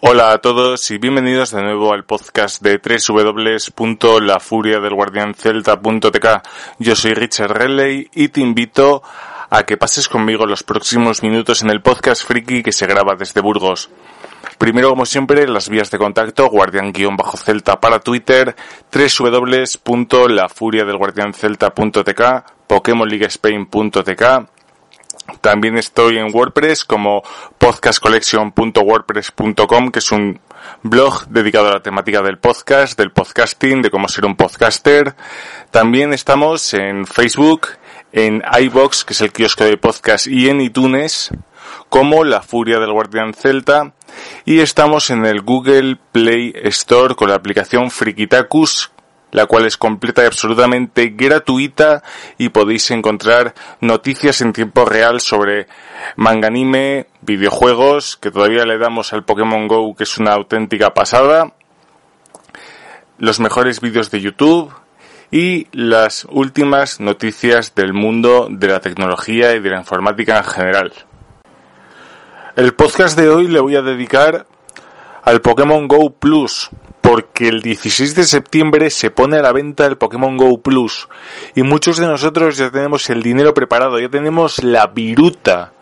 Hola a todos y bienvenidos de nuevo al podcast de www.lafuriadelguardiancelta.tk. Yo soy Richard Reley y te invito a que pases conmigo los próximos minutos en el podcast friki que se graba desde Burgos. Primero, como siempre, las vías de contacto, guardian-celta para Twitter, www.lafuriadelguardiancelta.tk, pokemonleaguespain.tk, también estoy en WordPress como podcastcollection.wordpress.com, que es un blog dedicado a la temática del podcast, del podcasting, de cómo ser un podcaster. También estamos en Facebook, en iBox, que es el kiosco de podcast, y en iTunes, como La Furia del Guardián Celta. Y estamos en el Google Play Store con la aplicación Frikitacus, la cual es completa y absolutamente gratuita y podéis encontrar noticias en tiempo real sobre manga anime, videojuegos, que todavía le damos al Pokémon Go, que es una auténtica pasada, los mejores vídeos de YouTube y las últimas noticias del mundo de la tecnología y de la informática en general. El podcast de hoy le voy a dedicar al Pokémon Go Plus, porque el 16 de septiembre se pone a la venta el Pokémon Go Plus y muchos de nosotros ya tenemos el dinero preparado, ya tenemos la viruta.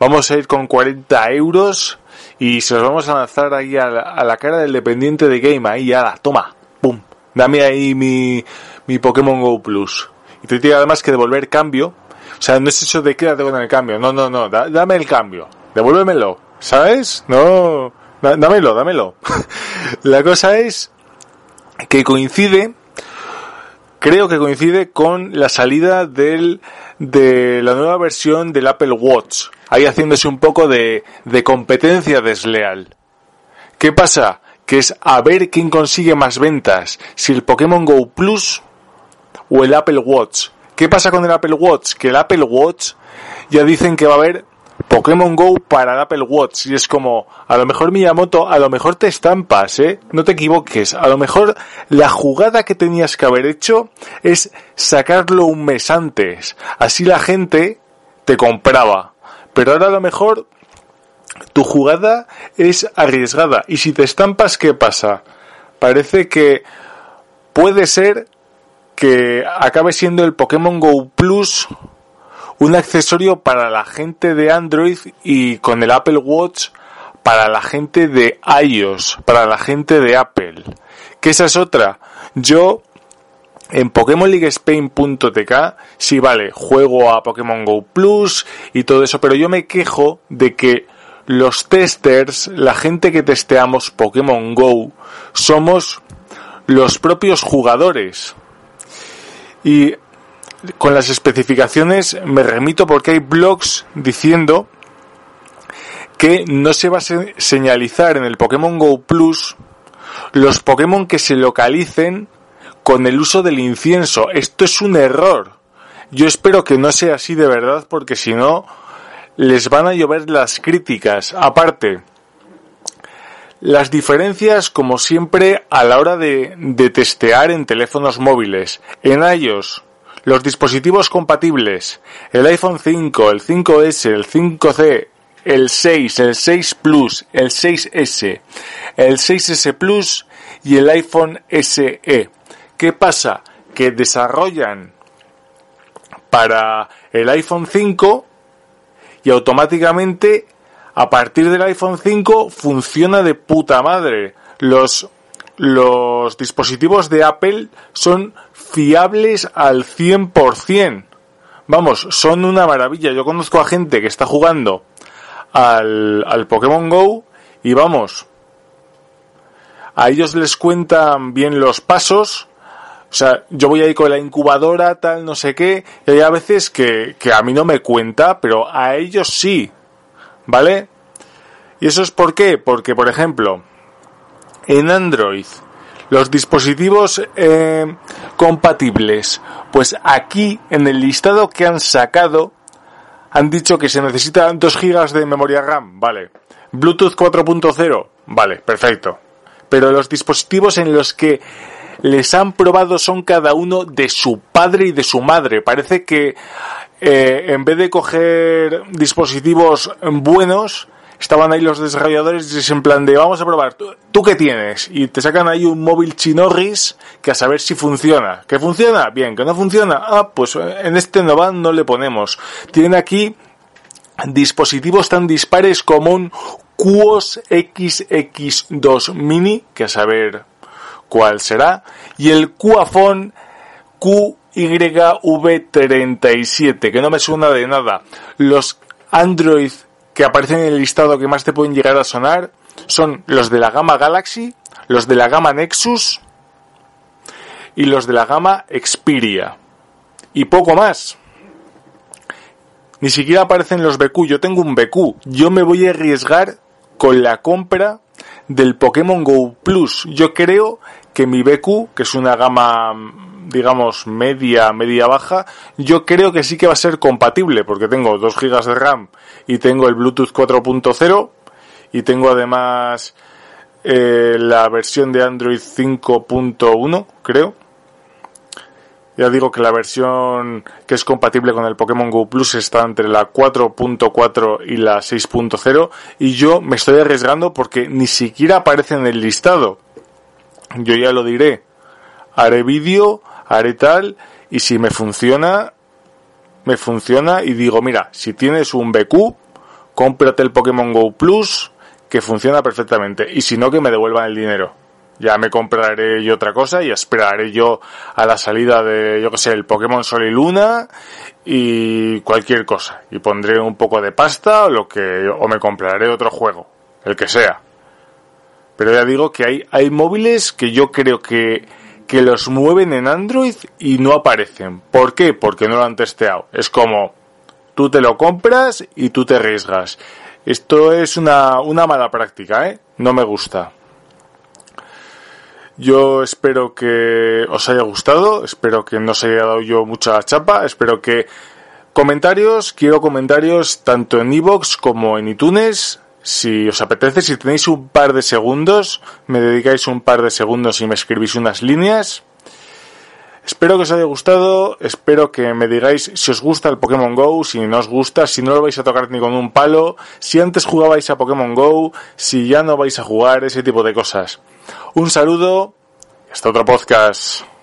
Vamos a ir con 40 euros y se los vamos a lanzar ahí a la, cara del dependiente de Game, ahí ya, toma, pum, dame ahí mi, mi Pokémon Go Plus. Y te tiene además que devolver cambio. O sea, no es eso de quédate con el cambio, no, no, no, dame el cambio, devuélvemelo, ¿sabes? No, dámelo, dámelo. La cosa es que coincide, creo que coincide con la salida del, de la nueva versión del Apple Watch. Ahí haciéndose un poco de, de competencia desleal. ¿Qué pasa? Que es a ver quién consigue más ventas, si el Pokémon Go Plus o el Apple Watch. ¿Qué pasa con el Apple Watch? Que el Apple Watch ya dicen que va a haber Pokémon Go para el Apple Watch. Y es como, a lo mejor Miyamoto, a lo mejor te estampas, ¿eh? No te equivoques. A lo mejor la jugada que tenías que haber hecho es sacarlo un mes antes. Así la gente te compraba. Pero ahora a lo mejor tu jugada es arriesgada. Y si te estampas, ¿qué pasa? Parece que puede ser que acabe siendo el Pokémon Go Plus un accesorio para la gente de Android y con el Apple Watch para la gente de iOS, para la gente de Apple. Que esa es otra. Yo en PokémonLeagueSpain.tk sí vale, juego a Pokémon Go Plus y todo eso, pero yo me quejo de que los testers, la gente que testeamos Pokémon Go, somos los propios jugadores. Y con las especificaciones me remito porque hay blogs diciendo que no se va a señalizar en el Pokémon Go Plus los Pokémon que se localicen con el uso del incienso. Esto es un error. Yo espero que no sea así de verdad porque si no les van a llover las críticas. Aparte, las diferencias como siempre a la hora de, de testear en teléfonos móviles. En iOS los dispositivos compatibles, el iPhone 5, el 5S, el 5C, el 6, el 6 Plus, el 6S, el 6S Plus y el iPhone SE. ¿Qué pasa? Que desarrollan para el iPhone 5 y automáticamente a partir del iPhone 5 funciona de puta madre. Los los dispositivos de Apple son fiables al 100%. Vamos, son una maravilla. Yo conozco a gente que está jugando al, al Pokémon Go y vamos, a ellos les cuentan bien los pasos. O sea, yo voy ahí con la incubadora, tal, no sé qué, y hay a veces que, que a mí no me cuenta, pero a ellos sí. ¿Vale? ¿Y eso es por qué? Porque, por ejemplo, en Android, los dispositivos eh, compatibles, pues aquí en el listado que han sacado, han dicho que se necesitan 2 GB de memoria RAM, vale. Bluetooth 4.0, vale, perfecto. Pero los dispositivos en los que les han probado son cada uno de su padre y de su madre. Parece que eh, en vez de coger dispositivos buenos, estaban ahí los desarrolladores y es en plan de vamos a probar, ¿tú, qué tienes? Y te sacan ahí un móvil chinorris que a saber si funciona. ¿Que funciona? Bien, ¿que no funciona? Ah, pues eh, en este Novan no le ponemos. Tienen aquí dispositivos tan dispares como un QOS XX2 Mini, que a saber cuál será, y el QAFON QYV37, que no me suena de nada. Los Android que aparecen en el listado que más te pueden llegar a sonar son los de la gama Galaxy, los de la gama Nexus y los de la gama Xperia. Y poco más. Ni siquiera aparecen los BQ. Yo tengo un BQ. Yo me voy a arriesgar con la compra del Pokémon Go Plus. Yo creo que mi BQ, que es una gama digamos, media, media baja, yo creo que sí que va a ser compatible, porque tengo 2 GB de RAM y tengo el Bluetooth 4.0 y tengo además eh, la versión de Android 5.1, creo. Ya digo que la versión que es compatible con el Pokémon Go Plus está entre la 4.4 y la 6.0 y yo me estoy arriesgando porque ni siquiera aparece en el listado. Yo ya lo diré. Haré vídeo haré tal y si me funciona, me funciona y digo, mira, si tienes un BQ, cómprate el Pokémon Go Plus que funciona perfectamente y si no que me devuelvan el dinero. Ya me compraré yo otra cosa y esperaré yo a la salida de, yo que sé, el Pokémon Sol y Luna y cualquier cosa. Y pondré un poco de pasta o lo que, o me compraré otro juego, el que sea. Pero ya digo que hay, hay móviles que yo creo que que los mueven en Android y no aparecen. ¿Por qué? Porque no lo han testeado. Es como tú te lo compras y tú te arriesgas. Esto es una, una mala práctica, ¿eh? No me gusta. Yo espero que os haya gustado, espero que no os haya dado yo mucha chapa, espero que comentarios, quiero comentarios tanto en iVoox como en iTunes, si os apetece, si tenéis un par de segundos, me dedicáis un par de segundos y me escribís unas líneas. Espero que os haya gustado, espero que me digáis si os gusta el Pokémon Go, si no os gusta, si no lo vais a tocar ni con un palo, si antes jugabais a Pokémon Go, si ya no vais a jugar, ese tipo de cosas. Un saludo, hasta otro podcast.